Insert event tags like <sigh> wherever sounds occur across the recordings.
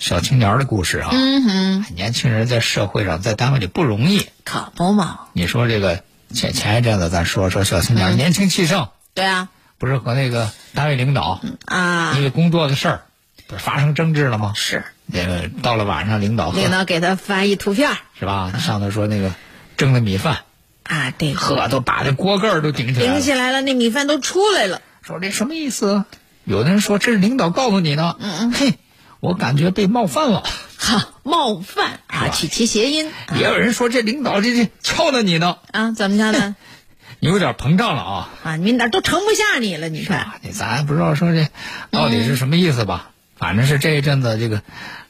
小青年的故事啊。嗯哼，年轻人在社会上，在单位里不容易。可不嘛。你说这个前前一阵子咱说说小青年、年轻气盛，对啊，不是和那个单位领导啊，因为工作的事儿，不是发生争执了吗？是。那个到了晚上，领导领导给他发一图片，是吧？上头说那个蒸的米饭啊，对，呵，都把这锅盖都顶起来了，顶起来了，那米饭都出来了。说这什么意思？有的人说这是领导告诉你的，嗯嗯，嘿，我感觉被冒犯了，哈，冒犯啊，取其谐音。也有人说这领导这这敲的你呢，啊，怎么着呢？<laughs> 你有点膨胀了啊！啊，你哪都盛不下你了，你看，你咱不知道说这到底是什么意思吧？反正是这一阵子这个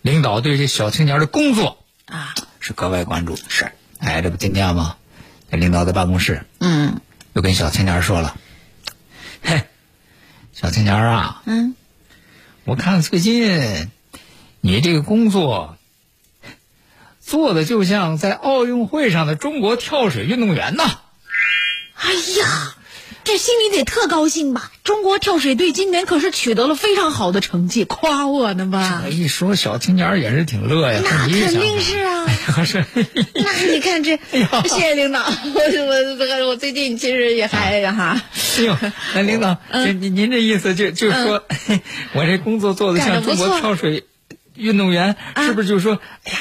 领导对这小青年的工作啊是格外关注。是，哎，这不今天吗？这领导在办公室，嗯，又跟小青年说了，嘿。小青年啊，嗯，我看最近你这个工作做的就像在奥运会上的中国跳水运动员呐。哎呀，这心里得特高兴吧？中国跳水队今年可是取得了非常好的成绩，夸我呢吧？这一说，小青年也是挺乐呀。那肯定是啊。<laughs> 那你看这，谢谢领导。我我我最近其实也还哈。哎呦，那领导，您您您这意思就就是说，我这工作做的像中国跳水运动员，是不是就是说，哎呀，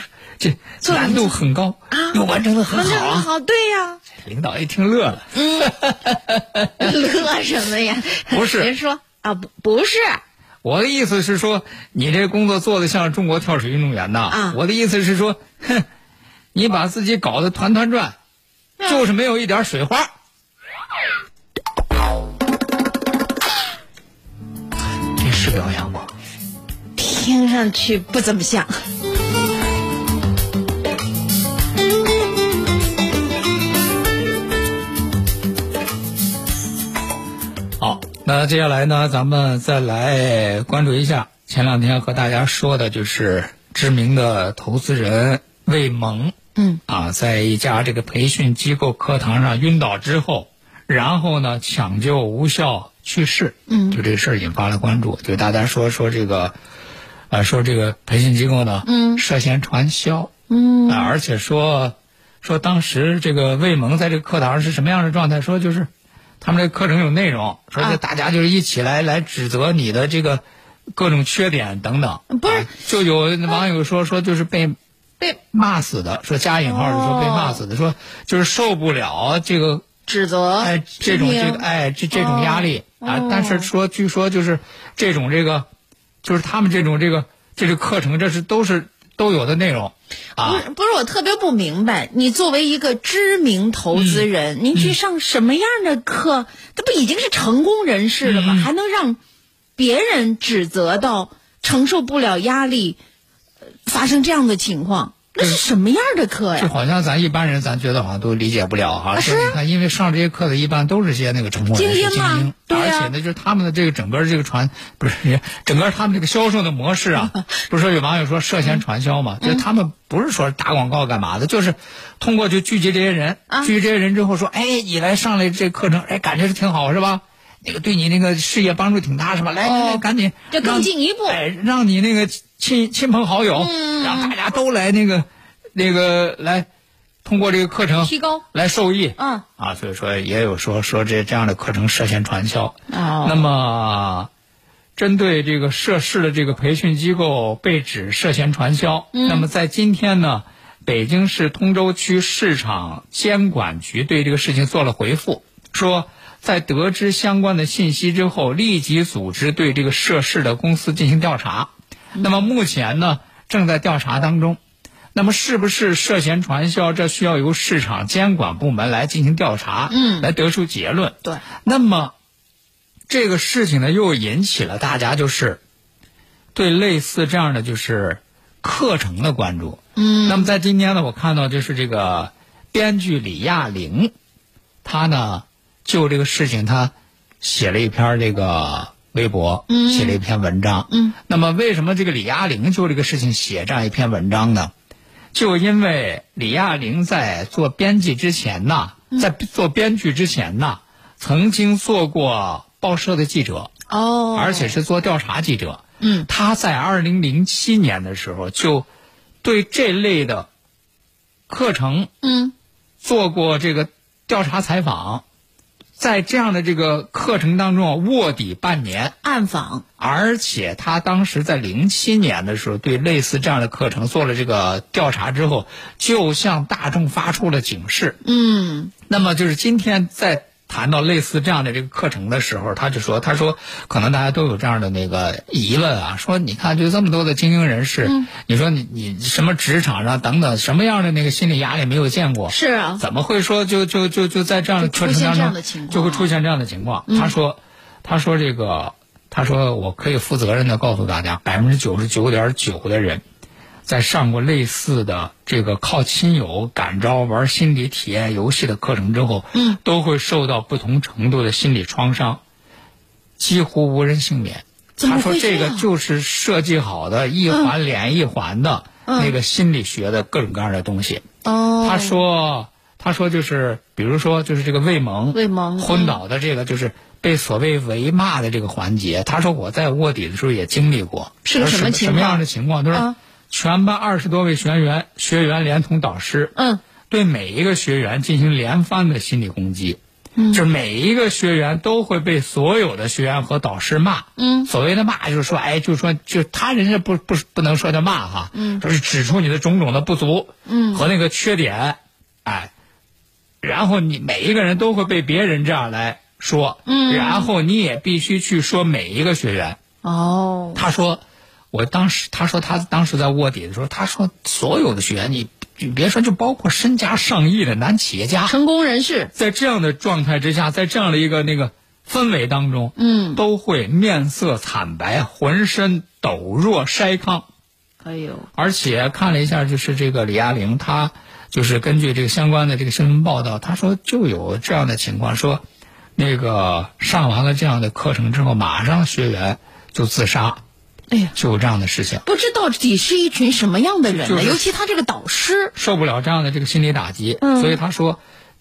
这难度很高啊，又完成的很好啊？好，对呀。领导一听乐了，嗯，<laughs> 乐什么呀？<laughs> 不是，别说啊，不不是。我的意思是说，你这工作做的像中国跳水运动员呐。啊，我的意思是说，哼，你把自己搞得团团转，就是没有一点水花。这是表扬吗？听上去不怎么像。好，那接下来呢，咱们再来关注一下前两天和大家说的，就是知名的投资人魏萌，嗯，啊，在一家这个培训机构课堂上晕倒之后，然后呢抢救无效去世，嗯，就这事儿引发了关注，就大家说说这个，啊，说这个培训机构呢，嗯，涉嫌传销，嗯，啊，而且说说当时这个魏萌在这个课堂上是什么样的状态？说就是。他们这课程有内容，说这大家就是一起来来指责你的这个各种缺点等等。不是，就有网友说说就是被被骂死的，说加引号的说被骂死的，说就是受不了这个指责，哎，这种这个哎这这种压力啊。但是说据说就是这种这个，就是他们这种这个这个课程，这是都是。都有的内容，啊，不是不是，我特别不明白，你作为一个知名投资人，您去上什么样的课？这不已经是成功人士了吗？还能让别人指责到承受不了压力，发生这样的情况？那是什么样的课呀？就好像咱一般人，咱觉得好像都理解不了哈。是你看，因为上这些课的一般都是些那个成功人士、精英，对而且呢，就是他们的这个整个这个传，不是整个他们这个销售的模式啊，<laughs> 不是说有网友说涉嫌传销嘛？就是他们不是说打广告干嘛的，就是通过就聚集这些人，聚集这些人之后说，哎，你来上来这课程，哎，感觉是挺好，是吧？那个对你那个事业帮助挺大，是吧？来来来，赶紧就更进一步，哎，让你那个亲亲朋好友，让大家都来那个。那个来，通过这个课程提高来受益，嗯啊，所以说也有说说这这样的课程涉嫌传销。哦，那么针对这个涉事的这个培训机构被指涉嫌传销，那么在今天呢，北京市通州区市场监管局对这个事情做了回复，说在得知相关的信息之后，立即组织对这个涉事的公司进行调查。那么目前呢，正在调查当中。那么是不是涉嫌传销？这需要由市场监管部门来进行调查，嗯，来得出结论。对。那么这个事情呢，又引起了大家就是对类似这样的就是课程的关注。嗯。那么在今天呢，我看到就是这个编剧李亚玲，她呢就这个事情他写了一篇这个微博，嗯，写了一篇文章。嗯。那么为什么这个李亚玲就这个事情写这样一篇文章呢？就因为李亚玲在做编辑之前呢，在做编剧之前呢，曾经做过报社的记者，哦，而且是做调查记者。嗯，他在二零零七年的时候就对这类的课程，嗯，做过这个调查采访。在这样的这个课程当中啊，卧底半年，暗访，而且他当时在零七年的时候，对类似这样的课程做了这个调查之后，就向大众发出了警示。嗯，那么就是今天在谈到类似这样的这个课程的时候，他就说，他说可能大家都有这样的那个疑问啊，说你看就这么多的精英人士，你说你你什么职场上等等什么样的那个心理压力没有见过？是啊，怎么会说就就就就在这样的课程当中就会出现这样的情况？他说，他说这个，他说我可以负责任的告诉大家，百分之九十九点九的人，在上过类似的这个靠亲友感召玩心理体验游戏的课程之后，嗯，都会受到不同程度的心理创伤，几乎无人幸免。他说这个就是设计好的一环连一环的那个心理学的各种各样的东西。哦，他说，他说就是，比如说就是这个魏萌，魏萌昏倒的这个就是被所谓围骂的这个环节。他说我在卧底的时候也经历过，是个什么情况？什么样的情况？他说，全班二十多位学员，学员连同导师，嗯，对每一个学员进行连番的心理攻击。嗯，就是每一个学员都会被所有的学员和导师骂。嗯，所谓的骂就是说，哎，就是说，就他人家不不不能说叫骂哈，嗯，就是指出你的种种的不足，嗯，和那个缺点，哎，然后你每一个人都会被别人这样来说，嗯，然后你也必须去说每一个学员。哦，他说，我当时他说他当时在卧底的时候，他说所有的学员你。你别说，就包括身家上亿的男企业家、成功人士，在这样的状态之下，在这样的一个那个氛围当中，嗯，都会面色惨白，浑身抖若筛糠。哎呦！而且看了一下，就是这个李亚玲，她就是根据这个相关的这个新闻报道，她说就有这样的情况，说那个上完了这样的课程之后，马上学员就自杀。哎呀，就有这样的事情，不知到底是一群什么样的人呢？尤其他这个导师受不了这样的这个心理打击，嗯，所以他说，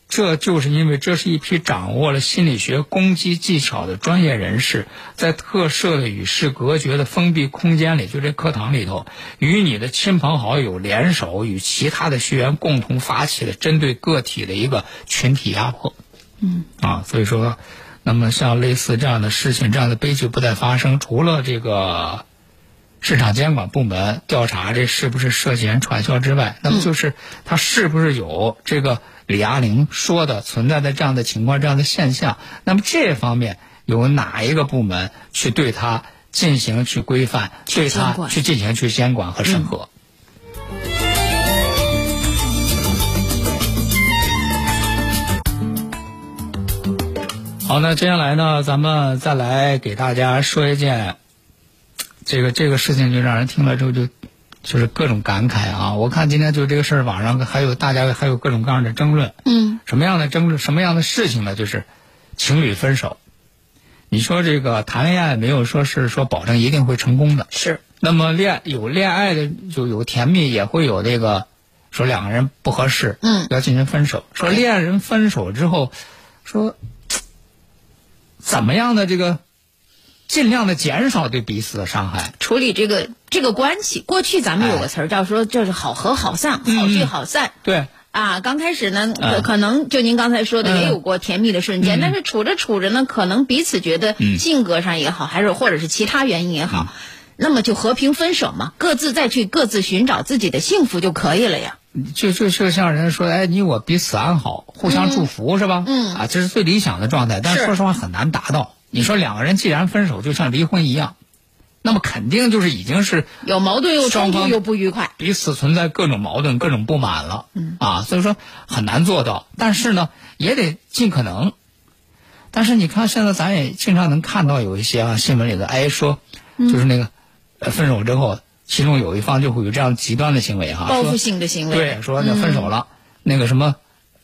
这就是因为这是一批掌握了心理学攻击技巧的专业人士，在特设的与世隔绝的封闭空间里，就这课堂里头，与你的亲朋好友联手，与其他的学员共同发起了针对个体的一个群体压迫。嗯，啊，所以说，那么像类似这样的事情，这样的悲剧不再发生，除了这个。市场监管部门调查这是不是涉嫌传销之外，那么就是他是不是有这个李亚玲说的存在的这样的情况、这样的现象？那么这方面有哪一个部门去对他进行去规范、对他去进行去监管和审核？好，那接下来呢，咱们再来给大家说一件。这个这个事情就让人听了之后就，就是各种感慨啊！我看今天就这个事儿，网上还有大家还有各种各样的争论。嗯。什么样的争论？什么样的事情呢？就是情侣分手。你说这个谈恋爱没有说是说保证一定会成功的。是。那么恋有恋爱的就有甜蜜，也会有这个说两个人不合适，嗯，要进行分手。说恋人分手之后，说怎么样的这个。尽量的减少对彼此的伤害，处理这个这个关系。过去咱们有个词儿叫说，就是好合好散，好聚好散。对，啊，刚开始呢，可可能就您刚才说的，也有过甜蜜的瞬间，但是处着处着呢，可能彼此觉得性格上也好，还是或者是其他原因也好，那么就和平分手嘛，各自再去各自寻找自己的幸福就可以了呀。就就就像人说，哎，你我彼此安好，互相祝福、是吧？嗯。啊，这是最理想的状态，但是。说实话很难达到。你说两个人既然分手，就像离婚一样，那么肯定就是已经是有矛盾又冲突又不愉快，彼此存在各种矛盾、各种不满了，啊，所以说很难做到。但是呢，也得尽可能。但是你看，现在咱也经常能看到有一些啊新闻里的，哎说，就是那个、呃分手之后，其中有一方就会有这样极端的行为哈、说报复性的行为。对，说那分手了，那个什么，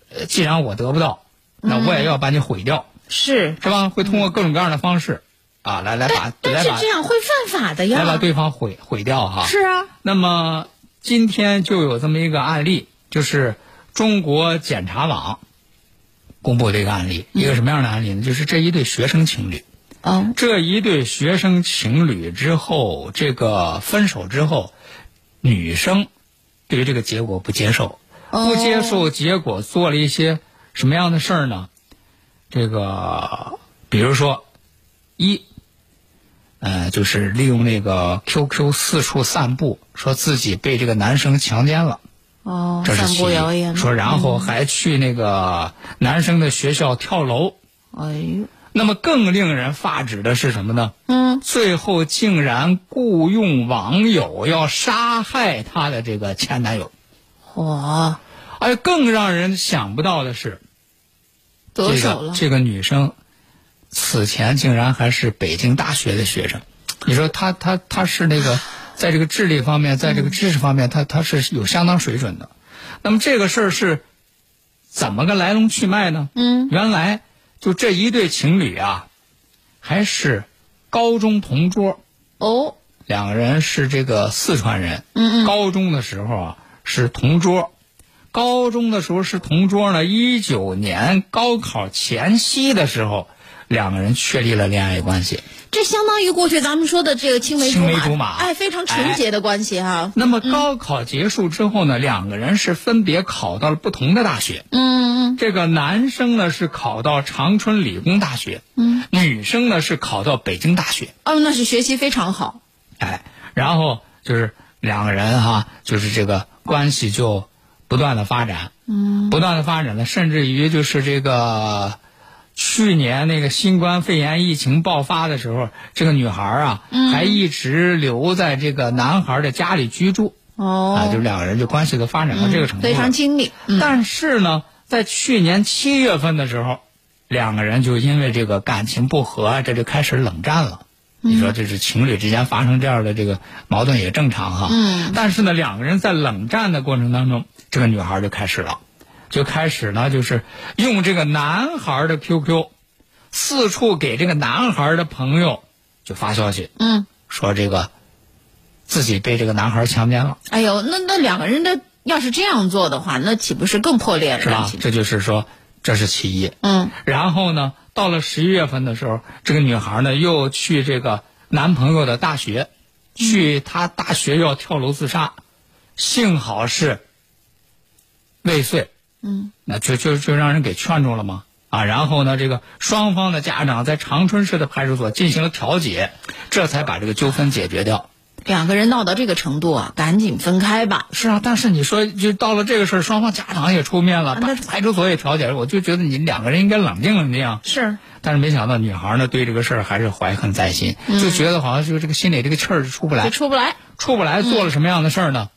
呃，既然我得不到，那我也要把你毁掉，是，是吧？会通过各种各样的方式啊，来来把但是这样会犯法的呀。来把对方毁毁掉哈。是啊，那么今天就有这么一个案例，就是中国检察网公布的一个案例，一个什么样的案例呢？就是这一对学生情侣，哦，这一对学生情侣之后，这个分手之后，女生对于这个结果不接受，哦不接受结果，做了一些什么样的事儿呢？这个，比如说，一，呃，就是利用那个 QQ 四处散布，说自己被这个男生强奸了。哦，这是谣言。说然后还去那个男生的学校跳楼。哎呦，那么更令人发指的是什么呢？嗯，最后竟然雇佣网友要杀害她的这个前男友。哇！哎更让人想不到的是，这得手了。个这个女生此前竟然还是北京大学的学生。你说她她她是那个在这个智力方面，在这个知识方面，她她是有相当水准的。那么这个事儿是怎么个来龙去脉呢？嗯，原来就这一对情侣啊，还是高中同桌，哦，两个人是这个四川人。嗯嗯，高中的时候啊是同桌，高中的时候是同桌呢。一九年高考前夕的时候，两个人确立了恋爱关系。这相当于过去咱们说的这个青梅青梅竹马哎，非常纯洁的关系哈。那么高考结束之后呢，两个人是分别考到了不同的大学。嗯嗯这个男生呢是考到长春理工大学，嗯，女生呢是考到北京大学。哦，那是学习非常好。哎，然后就是两个人哈，就是这个关系就不断的发展，嗯，不断的发展呢，甚至于就是这个去年那个新冠肺炎疫情爆发的时候，这个女孩啊，还一直留在这个男孩的家里居住，哦，啊，就两个人就关系都发展到这个程度了，非常亲密。嗯，但是呢，在去年七月份的时候，两个人就因为这个感情不和，这就开始冷战了。你说这是情侣之间发生这样的这个矛盾也正常哈。嗯。但是呢，两个人在冷战的过程当中，这个女孩就开始了，就开始呢，就是用这个男孩的 QQ，四处给这个男孩的朋友就发消息，嗯，说这个自己被这个男孩强奸了。哎呦，那那两个人的要是这样做的话，那岂不是更破裂了是吧？这就是说，这是其一。嗯，然后呢，到了十一月份的时候，这个女孩呢又去这个男朋友的大学，去他大学要跳楼自杀，幸好是未遂。嗯，那就就就让人给劝住了吗？啊，然后呢，这个双方的家长在长春市的派出所进行了调解，这才把这个纠纷解决掉。两个人闹到这个程度啊，赶紧分开吧。是啊，但是你说就到了这个事儿，双方家长也出面了，那派出所也调解了，我就觉得你两个人应该冷静冷静。是，但是没想到女孩呢对这个事儿还是怀恨在心，就觉得好像就这个心里这个气儿就出不来就，出不来。出不来，做了什么样的事儿呢？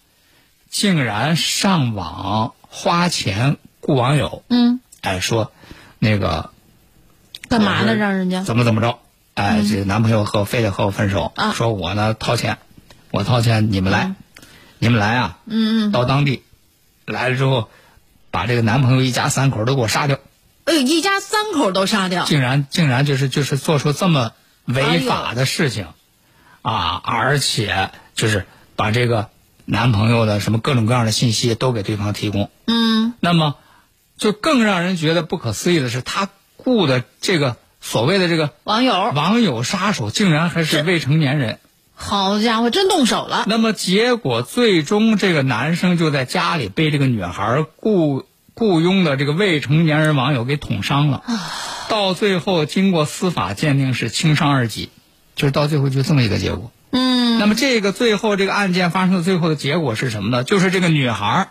竟然上网花钱雇网友，嗯，哎说那个干嘛呢？让人家怎么怎么着，哎，这个男朋友和非得和我分手，啊说我呢掏钱，我掏钱，你们来，你们来啊，嗯嗯，到当地来了之后，把这个男朋友一家三口都给我杀掉。哎呦，一家三口都杀掉。竟然竟然就是就是做出这么哎违法的事情，啊，而且就是把这个男朋友的什么各种各样的信息都给对方提供，嗯，那么就更让人觉得不可思议的是，他雇的这个所谓的这个网友，网友杀手，竟然还是未成年人。好家伙，真动手了。那么结果最终这个男生就在家里被这个女孩雇雇佣的这个未成年人网友给捅伤了，到最后经过司法鉴定是轻伤二级，就是到最后就这么一个结果。嗯，那么这个最后这个案件发生的最后的结果是什么呢？就是这个女孩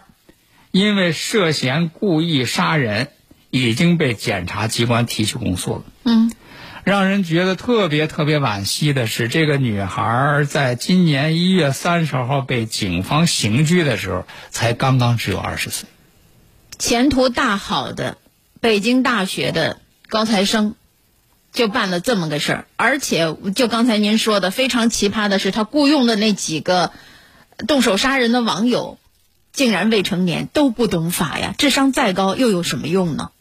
因为涉嫌故意杀人，已经被检察机关提起公诉了。嗯，让人觉得特别特别惋惜的是，这个女孩在今年一月三十号被警方刑拘的时候，才刚刚只有二十岁。前途大好的北京大学的高材生，就办了这么个事儿，而且就刚才您说的非常奇葩的是，他雇佣的那几个动手杀人的网友，竟然未成年，都不懂法呀！智商再高又有什么用呢？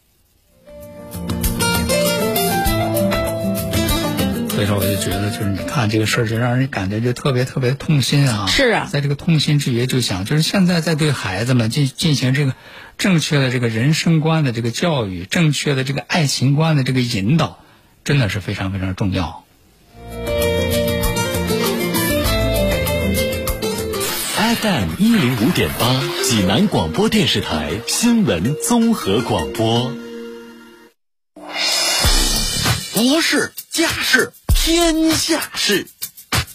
所以说，我就觉得，就是你看这个事儿，就让人感觉就特别特别痛心啊。是啊在这个痛心之余，就想，就是现在在对孩子们进进行这个正确的这个人生观的这个教育，正确的这个爱情观的这个引导，真的是非常非常重要。FM 一零五点八，济南广播电视台新闻综合广播。国事、家事、天下事，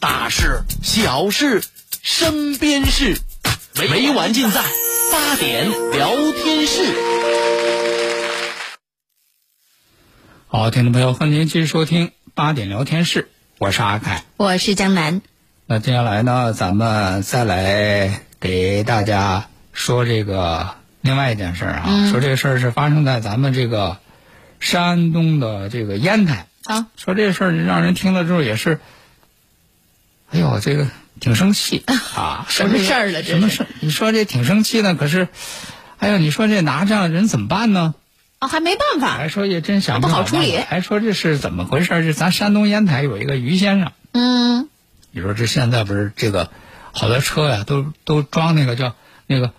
大事、小事、身边事，每晚尽在八点聊天室。好，听众朋友，欢迎您继续收听八点聊天室，我是阿凯。我是江南，那接下来呢，咱们再来给大家说这个另外一件事儿啊，说这个事儿是发生在咱们这个山东的这个烟台。啊，说这事儿让人听了之后也是，哎呦，这个挺生气。啊！什么事儿了这是。什么事儿？你说这挺生气的，可是，哎呦，你说这拿这样的人怎么办呢？啊，还没办法，还说也真想不好好处理。还说这是怎么回事儿？这咱山东烟台有一个于先生，嗯，你说这现在不是这个好多车呀，都都装那个叫那个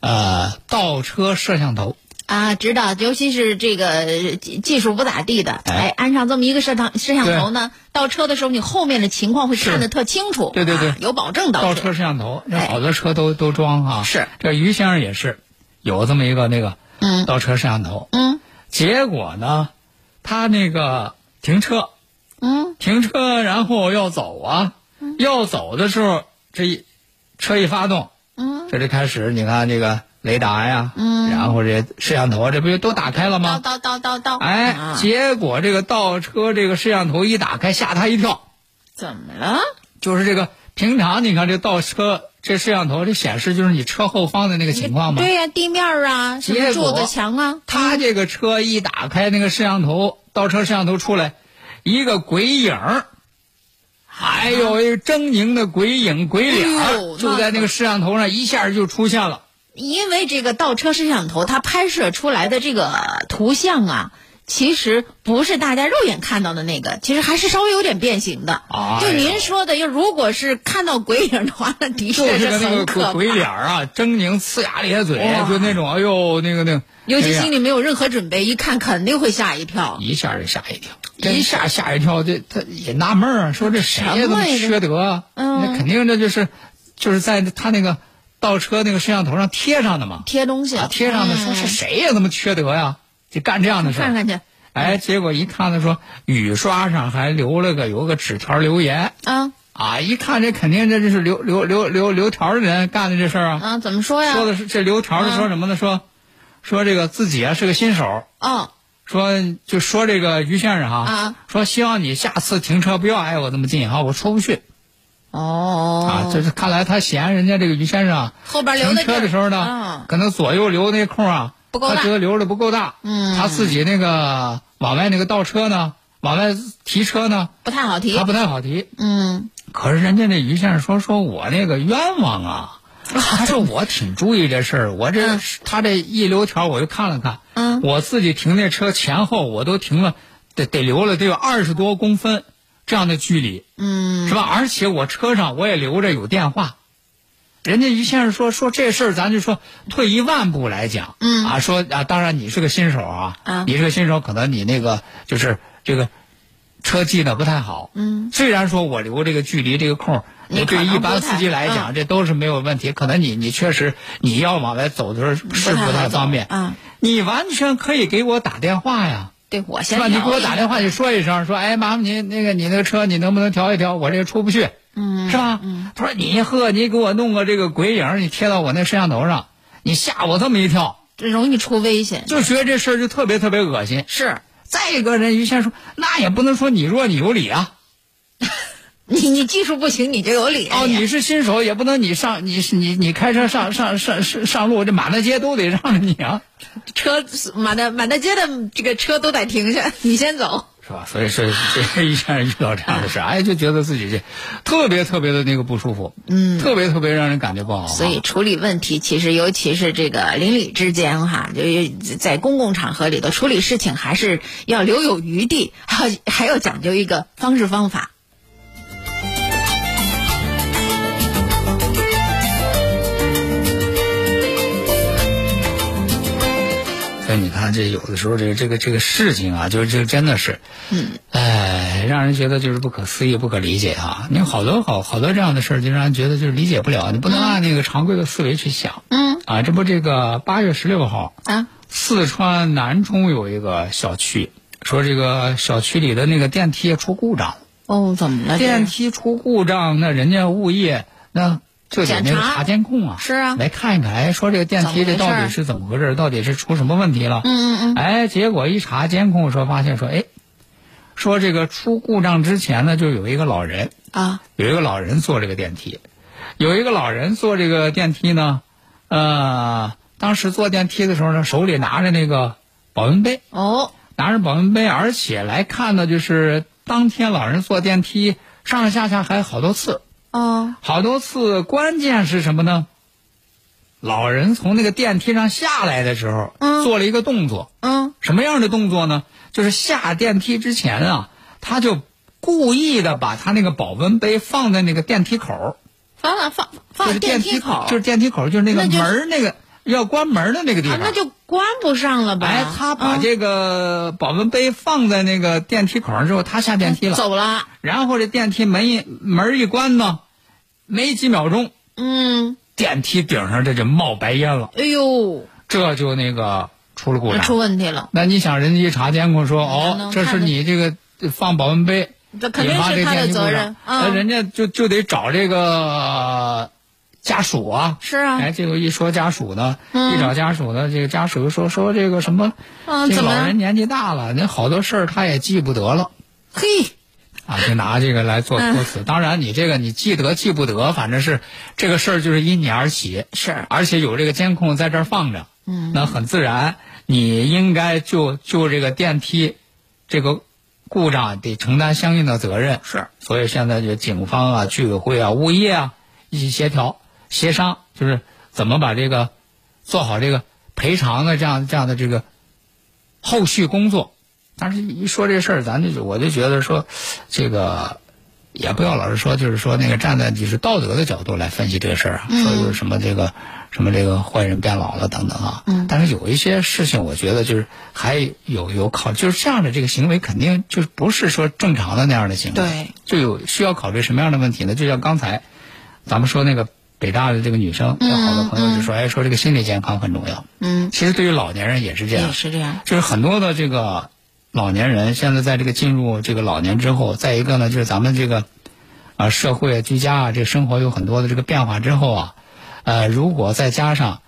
呃倒车摄像头，啊，知道，尤其是这个技技术不咋地的，哎哎，安上这么一个摄像摄像头呢，倒车的时候你后面的情况会看得特清楚，对对对啊有保证倒倒车摄像头，那哎好多车都都装啊。是。这于先生也是有这么一个那个嗯倒车摄像头，嗯。结果呢，他那个停车嗯。停车，然后要走啊，要走的时候，这一车一发动，嗯，这就开始你看这个雷达呀，嗯，然后这摄像头这不就都打开了吗？倒倒倒倒倒，哎，啊结果这个倒车这个摄像头一打开，吓他一跳。怎么了？就是这个平常你看这倒车这摄像头这显示就是你车后方的那个情况吗。对呀、地面啊，什么柱子墙啊，他这个车一打开那个摄像头，倒车摄像头出来，一个鬼影儿，还有一个狰狞的鬼影鬼脸就在那个摄像头上一下就出现了。因为这个倒车摄像头它拍摄出来的这个图像啊。其实不是大家肉眼看到的那个，其实还是稍微有点变形的。哎就您说的，要如果是看到鬼影的话，那的确就是个那个很可怕。鬼鬼脸儿啊，狰狞呲牙咧嘴，就那种哎呦那个那个，尤其心里没有任何准备，一看肯定会吓一跳。一下就吓一跳，一下吓一跳，这他也纳闷儿啊，说这谁呀这么缺德啊？嗯那肯定这就是就是在他那个倒车那个摄像头上贴上的嘛，贴东西。啊，贴上的，说是谁呀？这么缺德呀？就干这样的事儿。看看去。哎，结果一看他说雨刷上还留了个有个纸条留言。啊。啊，一看这肯定这就是留留留留留条的人干的这事儿啊。啊，怎么说呀？说的是这留条的说什么呢？说说这个自己啊是个新手，哦，说就说这个于先生哈，啊。说希望你下次停车不要挨我这么近哈，我出不去哦，啊。这是看来他嫌人家这个于先生啊后边留停车的时候呢，啊可能左右留那空啊不够大他觉得留的不够大，嗯他自己那个往外那个倒车呢，往外提车呢，不太好提他。不太好提。嗯，可是人家那于先生说说我那个冤枉啊，<laughs> 他说我挺注意这事儿，我这、嗯他这一留条我就看了看，嗯我自己停那车前后我都停了，得得留了得有二十多公分这样的距离，嗯，是吧？而且我车上我也留着有电话。人家于先生说说这事儿，咱就说退一万步来讲，嗯啊，说啊，当然你是个新手啊，啊你是个新手，可能你那个就是这个车技呢不太好，嗯，虽然说我留这个距离这个空你对一般司机来讲，嗯这都是没有问题。可能你你确实你要往外走的时候是不太方便，嗯，你完全可以给我打电话呀。对我是吧？你给我打电话，你说一声，说，哎，麻烦您那个你那个车，你能不能调一调？我这个出不去，嗯是吧？嗯他说你呵，你给我弄个这个鬼影，你贴到我那摄像头上，你吓我这么一跳，这容易出危险。就觉得这事儿就特别特别恶心。是再一个人于谦说，那也不能说你弱你有理啊。<laughs> 你你技术不行你就有理哦，你是新手，也不能你上你是你你开车上上上上上路，这满大街都得让着你啊，<laughs> 车满大满大街的这个车都得停下，你先走。是吧？所以说这一下遇到这样的事，哎，就觉得自己这特别特别的那个不舒服，嗯，特别特别让人感觉不好啊。所以处理问题，其实尤其是这个邻里之间哈，就是在公共场合里头处理事情，还是要留有余地，还要还要讲究一个方式方法。所以你看，这有的时候这个这个这个事情啊，就是这真的是，嗯，哎，让人觉得就是不可思议、不可理解啊！你好多好好多这样的事儿，就让人觉得就是理解不了。你不能按那个常规的思维去想。嗯啊，这不这个八月十六号，啊，四川南充有一个小区，说这个小区里的那个电梯出故障了。哦，怎么了？电梯出故障，那人家物业那就得那检查个查监控啊，是啊来看一看，哎，说这个电梯这到底是怎么回事？到底是出什么问题了？嗯嗯嗯，哎，结果一查监控，说发现说，哎，说这个出故障之前呢，就有一个老人，啊，有一个老人坐这个电梯，有一个老人坐这个电梯呢，呃，当时坐电梯的时候呢，手里拿着那个保温杯，哦，拿着保温杯，而且来看呢，就是当天老人坐电梯上上下下还好多次，哦，好多次。关键是什么呢？老人从那个电梯上下来的时候，嗯做了一个动作，嗯，什么样的动作呢？就是下电梯之前啊，他就故意的把他那个保温杯放在那个电梯口，放了放就放是电梯口，就是电梯口，就是那个门儿那个要关门的那个地方。啊，那就关不上了吧？哎，他把嗯这个保温杯放在那个电梯口上之后，他下电梯了，走了，然后这电梯门一门一关呢，没几秒钟，嗯，电梯顶上这就冒白烟了，哎呦，这就那个出了故障出。问题了，那你想，人家一查监控说，哦，这是你这个放保温杯这肯定是他的责任，那啊，人家就就得找这个呃家属啊。是啊，哎，这个一说家属呢，嗯一找家属呢，这个家属说说这个什么，嗯，这？老人年纪大了，那好多事儿他也记不得了。嘿，啊，就拿这个来做嗯托词。当然，你这个你记得记不得，反正是这个事儿就是因你而起，是，而且有这个监控在这儿放着，嗯，那很自然，你应该就就这个电梯这个故障得承担相应的责任。是，所以现在就警方啊、居委会啊、物业啊一起协调协商，就是怎么把这个做好这个赔偿的这样这样的这个后续工作。但是，一说这事儿，咱就我就觉得说，这个也不要老是说，就是说那个站在就是道德的角度来分析这个事儿啊，说就是什么这个什么这个坏人变老了等等啊。嗯但是有一些事情，我觉得就是还有有考，就是这样的这个行为肯定就不是说正常的那样的行为。对，就有需要考虑什么样的问题呢？就像刚才咱们说那个北大的这个女生，有好多朋友就说，哎，说这个心理健康很重要。嗯，其实对于老年人也是这样也，是这样，就是很多的这个老年人现在在这个进入这个老年之后，再一个呢，就是咱们这个啊社会啊居家啊这个生活有很多的这个变化之后啊，呃，如果再加上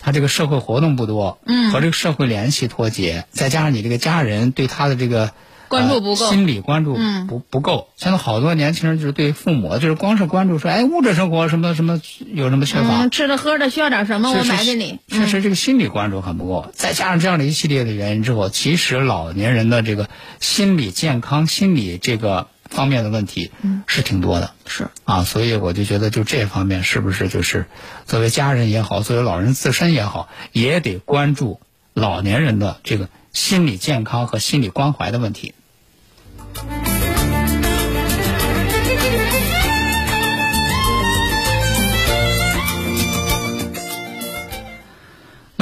他这个社会活动不多，嗯。和这个社会联系脱节，再加上你这个家人对他的这个关注不够。呃心理关注嗯。不不够。现在好多年轻人就是对父母就是光是关注说，哎，物质生活什么什么有什么缺乏，嗯，吃的喝的需要点什么，我买给你，确实，这个心理关注很不够，再加上这样的一系列的原因之后，其实老年人的这个心理健康、心理这个方面的问题是挺多的。是。啊，所以我就觉得，就这方面是不是就是作为家人也好，作为老人自身也好，也得关注老年人的这个心理健康和心理关怀的问题。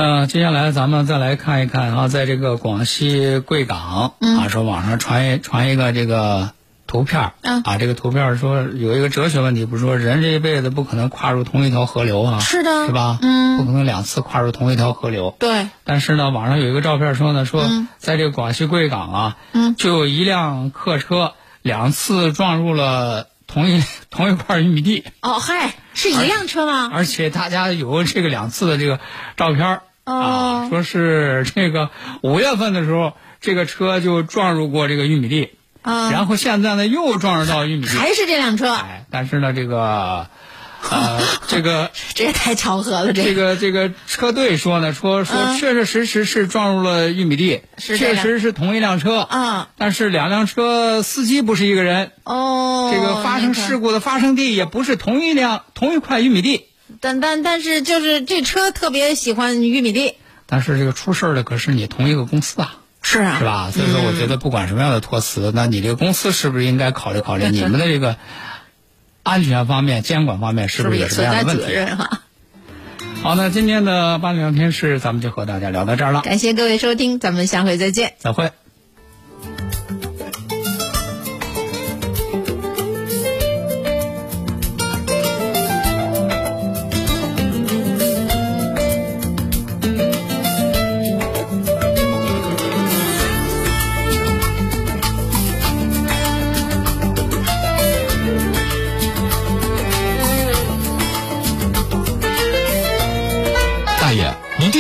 那接下来咱们再来看一看啊，在这个广西贵港啊，说网上传一传一个这个图片儿嗯。啊，这个图片儿说有一个哲学问题，不是说人这一辈子不可能跨入同一条河流啊，是的。是吧？嗯。不可能两次跨入同一条河流。对，但是呢，网上有一个照片说呢，说嗯。在这个广西贵港啊，嗯。就有一辆客车两次撞入了同一 <laughs> 同一块玉米地，哦嗨，是一辆车吗？而且大家有这个两次的这个照片儿哦啊，说是 <laughs> 这个五月份的时候，这个车就撞入过这个玉米地，啊，然后现在呢又撞入到玉米地，还是这辆车，哎，但是呢这个 <laughs> 呃这个。<laughs> 这也太巧合了，这这个这个车队说呢，说说嗯确确实实是撞入了玉米地，确实是同一辆车，啊但是两辆车司机不是一个人，哦，这个发生事故的发生地也不是同一辆同一块玉米地，但但但是就是这车特别喜欢玉米地，但是这个出事儿的可是你同一个公司啊，是啊是？吧？所以说，我觉得不管什么样的托词，那你这个公司是不是应该考虑考虑 <laughs> 你们的这个安全方面、监管方面是是不是也是有什么样的问题？任哈？<laughs> 好，那今天的八零聊天室咱们就和大家聊到这儿了，感谢各位收听，咱们下回再见。再会。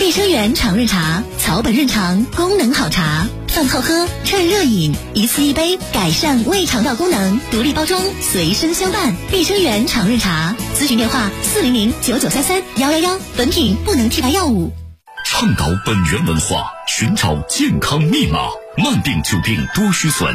碧生源常润茶，草本润肠，功能好茶，饭后喝，趁热饮，一次一杯，改善胃肠道功能。独立包装，随身相伴。碧生源常润茶，咨询电话：四零零九九三三幺幺幺。本品不能替代药物。倡导本源文化，寻找健康密码，慢病久病多虚损，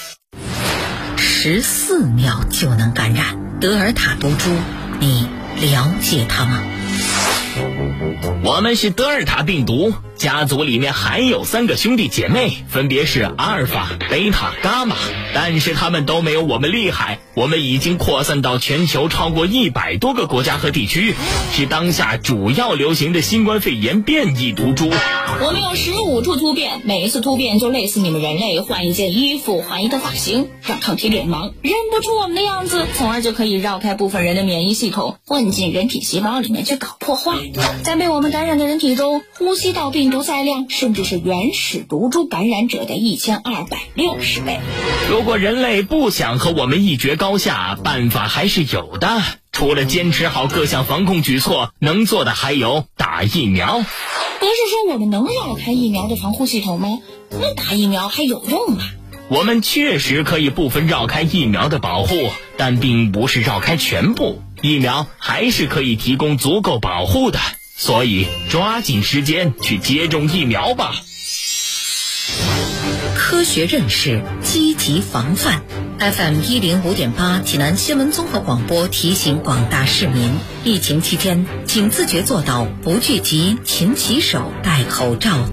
十四秒就能感染德尔塔毒株，你了解它吗？我们是德尔塔病毒，家族里面还有三个兄弟姐妹，分别是阿尔法、贝塔、伽马，但是他们都没有我们厉害。我们已经扩散到全球超过一百多个国家和地区，是当下主要流行的新冠肺炎变异毒株。我们有十五处突变，每一次突变就类似你们人类换一件衣服、换一个发型，让抗体脸盲认不出我们的样子，从而就可以绕开部分人的免疫系统，混进人体细胞里面去搞破坏。在被我们感染的人体中，呼吸道病毒载量甚至是原始毒株感染者的一千二百六十倍。如果人类不想和我们一决高下，办法还是有的。除了坚持好各项防控举措，能做的还有打疫苗。不是说我们能绕开疫苗的防护系统吗？那打疫苗还有用吗？我们确实可以部分绕开疫苗的保护，但并不是绕开全部。疫苗还是可以提供足够保护的。所以抓紧时间去接种疫苗吧。科学认识，积极防范。FM 一零五点八，济南新闻综合广播提醒广大市民：疫情期间，请自觉做到不聚集、勤洗手、戴口罩。